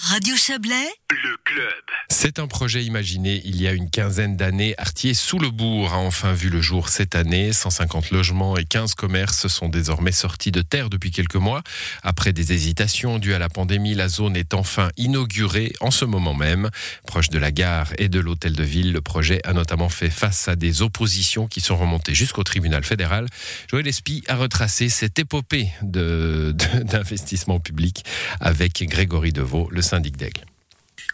Radio Chablais, C'est un projet imaginé il y a une quinzaine d'années. Artier sous le bourg a enfin vu le jour cette année. 150 logements et 15 commerces sont désormais sortis de terre depuis quelques mois. Après des hésitations dues à la pandémie, la zone est enfin inaugurée en ce moment même. Proche de la gare et de l'hôtel de ville, le projet a notamment fait face à des oppositions qui sont remontées jusqu'au tribunal fédéral. Joël Espy a retracé cette épopée d'investissement public avec Grégory Deveau, le syndic d'Aigle.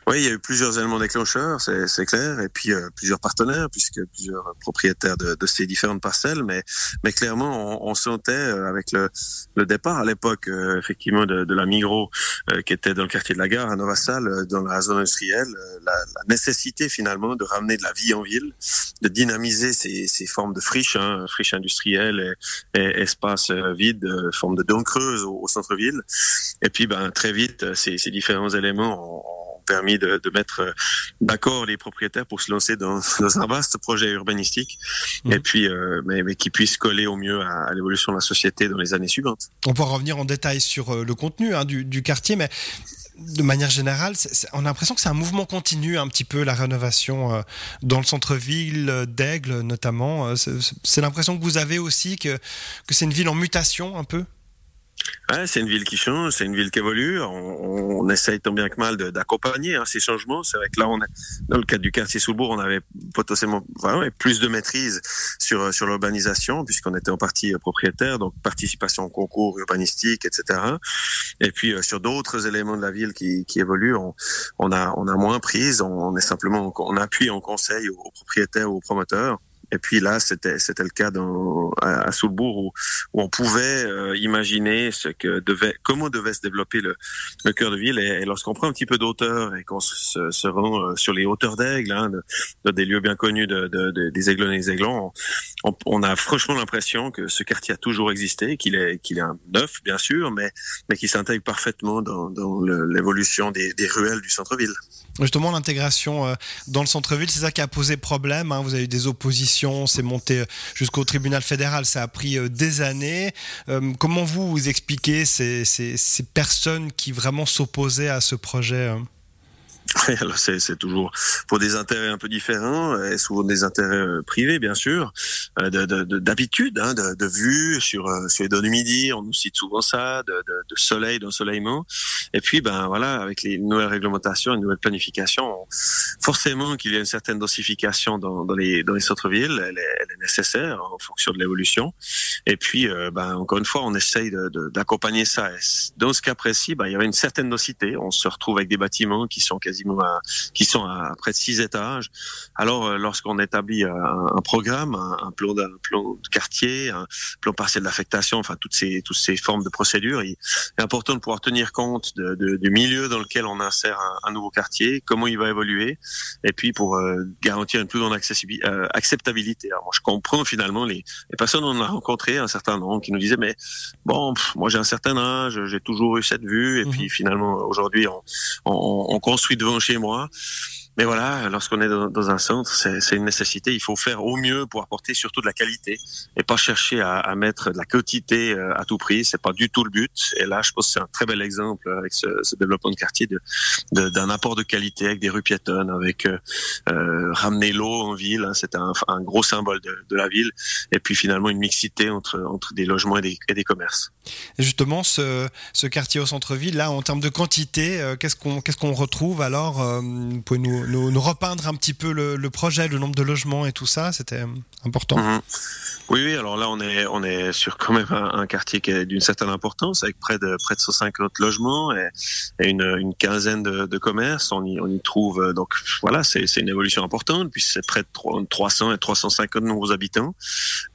Oui, il y a eu plusieurs éléments déclencheurs, c'est clair, et puis euh, plusieurs partenaires, puisque plusieurs propriétaires de, de, ces différentes parcelles, mais, mais clairement, on, on sentait euh, avec le, le départ à l'époque, euh, effectivement, de, de, la Migros, qui était dans le quartier de la Gare, à Nova Salle, dans la zone industrielle, la, la, nécessité finalement de ramener de la vie en ville, de dynamiser ces, ces formes de friches, hein, friches industrielles et, et espaces vides, forme de dôme creuse au, au centre-ville, et puis ben très vite, ces, ces différents éléments ont permis de, de mettre euh, d'accord les propriétaires pour se lancer dans, dans un vaste projet urbanistique mmh. et puis euh, mais, mais, qui puisse coller au mieux à, à l'évolution de la société dans les années suivantes. On peut revenir en détail sur euh, le contenu hein, du, du quartier, mais de manière générale, c est, c est, on a l'impression que c'est un mouvement continu, un petit peu la rénovation euh, dans le centre-ville d'Aigle notamment. C'est l'impression que vous avez aussi que, que c'est une ville en mutation un peu? Ouais, c'est une ville qui change, c'est une ville qui évolue. On, on essaye tant bien que mal d'accompagner hein, ces changements. C'est vrai que là, on dans le cadre du quartier Soulbourg, on avait potentiellement vraiment plus de maîtrise sur sur l'urbanisation puisqu'on était en partie propriétaire, donc participation au concours urbanistique, etc. Et puis euh, sur d'autres éléments de la ville qui, qui évoluent, on, on, a on a moins prise. On est simplement on appuie, on conseille aux propriétaires aux promoteurs. Et puis là, c'était c'était le cas dans, à, à Soulbourg où, on pouvait euh, imaginer ce que devait, comment devait se développer le, cœur de ville. Et, lorsqu'on prend un petit peu d'auteur et qu'on se, rend euh, sur les hauteurs d'Aigle, hein, de, de, des lieux bien connus de, de, des Aiglons et des Aiglons, on, a franchement l'impression que ce quartier a toujours existé, qu'il est qu'il est un neuf bien sûr, mais mais qui s'intègre parfaitement dans, l'évolution des, des ruelles du centre-ville. Justement, l'intégration euh, dans le centre-ville, c'est ça qui a posé problème. Hein. Vous avez eu des oppositions, c'est monté euh, jusqu'au tribunal fédéral, ça a pris euh, des années. comment vous, expliquez ces, personnes qui vraiment s'opposaient à ce projet alors c'est, c'est toujours pour des intérêts un peu différents, et souvent des intérêts privés bien sûr, de, de, d'habitude, hein, de, de vue sur, sur les données midi, on nous cite souvent ça, de, de, de soleil, d'ensoleillement. Et puis, ben voilà, avec les nouvelles réglementations, une nouvelle planification, forcément qu'il y a une certaine densification dans, dans les dans les centres-villes, elle est en fonction de l'évolution. Et puis, euh, ben encore une fois, on essaye d'accompagner ça. Dans ce cas précis, ben, il y avait une certaine densité. On se retrouve avec des bâtiments qui sont quasiment à, qui sont à près de six étages. Alors, euh, lorsqu'on établit un, un programme, un, un, plan de, un plan de quartier, un plan partiel d'affectation, enfin toutes ces toutes ces formes de procédures, il est important de pouvoir tenir compte de, de, du milieu dans lequel on insère un, un, nouveau quartier, comment il va évoluer, et puis pour euh, garantir une plus grande euh, acceptabilité. Comprends finalement les, les personnes on a rencontré un certain nombre qui nous disaient mais bon, pff, moi j'ai un certain âge, j'ai toujours eu cette vue, et mmh. puis finalement aujourd'hui on, on, on construit devant chez moi. Mais voilà, lorsqu'on est dans, un centre, c'est une nécessité. Il faut faire au mieux pour apporter surtout de la qualité et pas chercher à, à mettre de la quantité euh, à tout prix. C'est pas du tout le but. Et là, je pense que c'est un très bel exemple avec ce, ce développement de quartier d'un de, de, apport de qualité avec des rues piétonnes, avec euh, euh ramener l'eau en ville. Hein, c'est un, un, gros symbole de, de, la ville. Et puis finalement une mixité entre entre des logements et des, et des commerces. Et justement, ce, ce quartier au centre-ville, là, en termes de quantité, euh, qu'est-ce qu'on qu'est-ce qu'on retrouve alors Vous pouvez nous nous, nous, repeindre un petit peu le, le, projet, le nombre de logements et tout ça C'était important. Mmh. Oui, oui, alors là, on est, on est sur quand même un, quartier qui est d'une certaine importance, avec près de, près de 150 logements et, une, une, quinzaine de, de commerces. On y, on y trouve, euh, donc voilà, c'est une évolution importante, puis c'est près de 300 et 350 nouveaux habitants.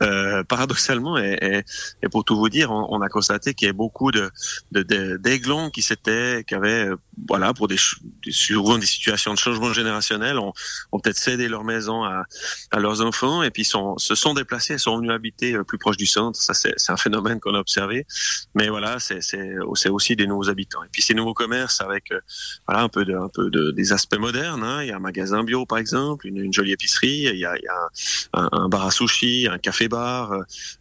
Euh, paradoxalement, et, et, et, pour tout vous dire, on, on a constaté qu'il y a beaucoup de d'aiglons qui s'étaient, qui avaient, voilà, pour des, souvent des situations de changement générationnel, ont, peut-être cédé leur maison à, à leurs enfants et puis sont, se sont déplacés, sont venus habiter plus proche du centre. Ça, c'est un phénomène qu'on a observé. Mais voilà, c'est aussi des nouveaux habitants. Et puis ces nouveaux commerces avec euh, voilà un peu de, un peu de, des aspects modernes. Hein. Il y a un magasin bio par exemple, une, jolie épicerie. Il y a, un, bar à sushi, un café-bar,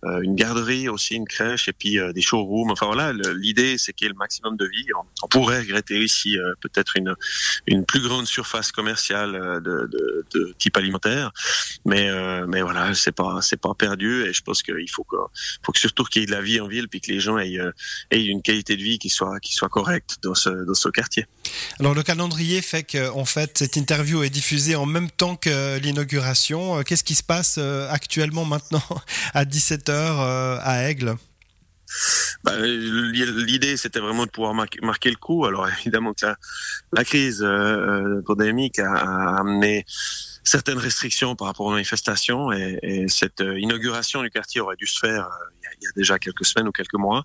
euh, une garderie aussi, une crèche et puis euh, des showrooms. Enfin voilà, l'idée c'est qu'il y ait le maximum de vie. On pourrait regretter ici aussi peut-être une plus grande surface commerciale de, de, type alimentaire. Mais mais voilà, c'est pas pas perdu et je pense qu'il faut surtout qu'il y ait de la vie en ville puis que les gens aient, une qualité de vie qui soit correcte dans ce quartier. Alors le calendrier fait que fait cette interview est diffusée en même temps que l'inauguration. Qu'est-ce qui se passe actuellement maintenant à 17h à Aigle? Bah, L'idée, c'était vraiment de pouvoir marquer, le coup. Alors évidemment que la, crise euh, pandémique a, a, amené certaines restrictions par rapport aux manifestations et, et cette euh, inauguration du quartier aurait dû se faire euh, il y a déjà quelques semaines ou quelques mois.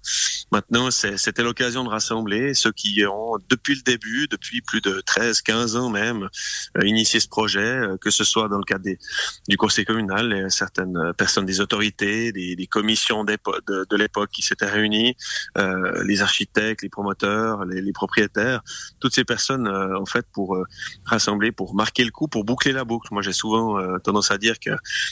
Maintenant, c'était l'occasion de rassembler ceux qui ont, depuis le début, depuis plus de 13, 15 ans même, euh, initié ce projet, euh, que ce soit dans le cadre des, du conseil communal, certaines personnes des autorités, des, des commissions de, de l'époque qui s'étaient réunies, euh, les architectes, les promoteurs, les, les, propriétaires, toutes ces personnes, euh, en fait, pour rassembler, pour marquer le coup, pour boucler la boucle. Moi, j'ai souvent tendance à dire que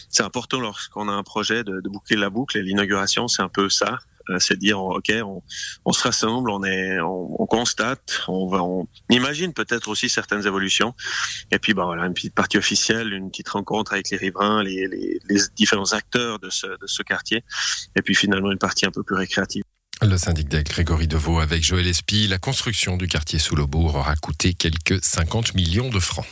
c'est important lorsqu'on a un projet de, boucler la boucle et l'inauguration c'est un peu ça. Euh, c'est dire ok on, se rassemble on est on, constate on va on imagine peut-être aussi certaines évolutions et puis bah voilà une petite partie officielle une petite rencontre avec les riverains les, différents acteurs de ce, de ce quartier et puis finalement une partie un peu plus récréative le syndic d'Aigle, Grégory Deveau, avec Joël Espy, la construction du quartier sous le bourg aura coûté quelques 50 millions de francs.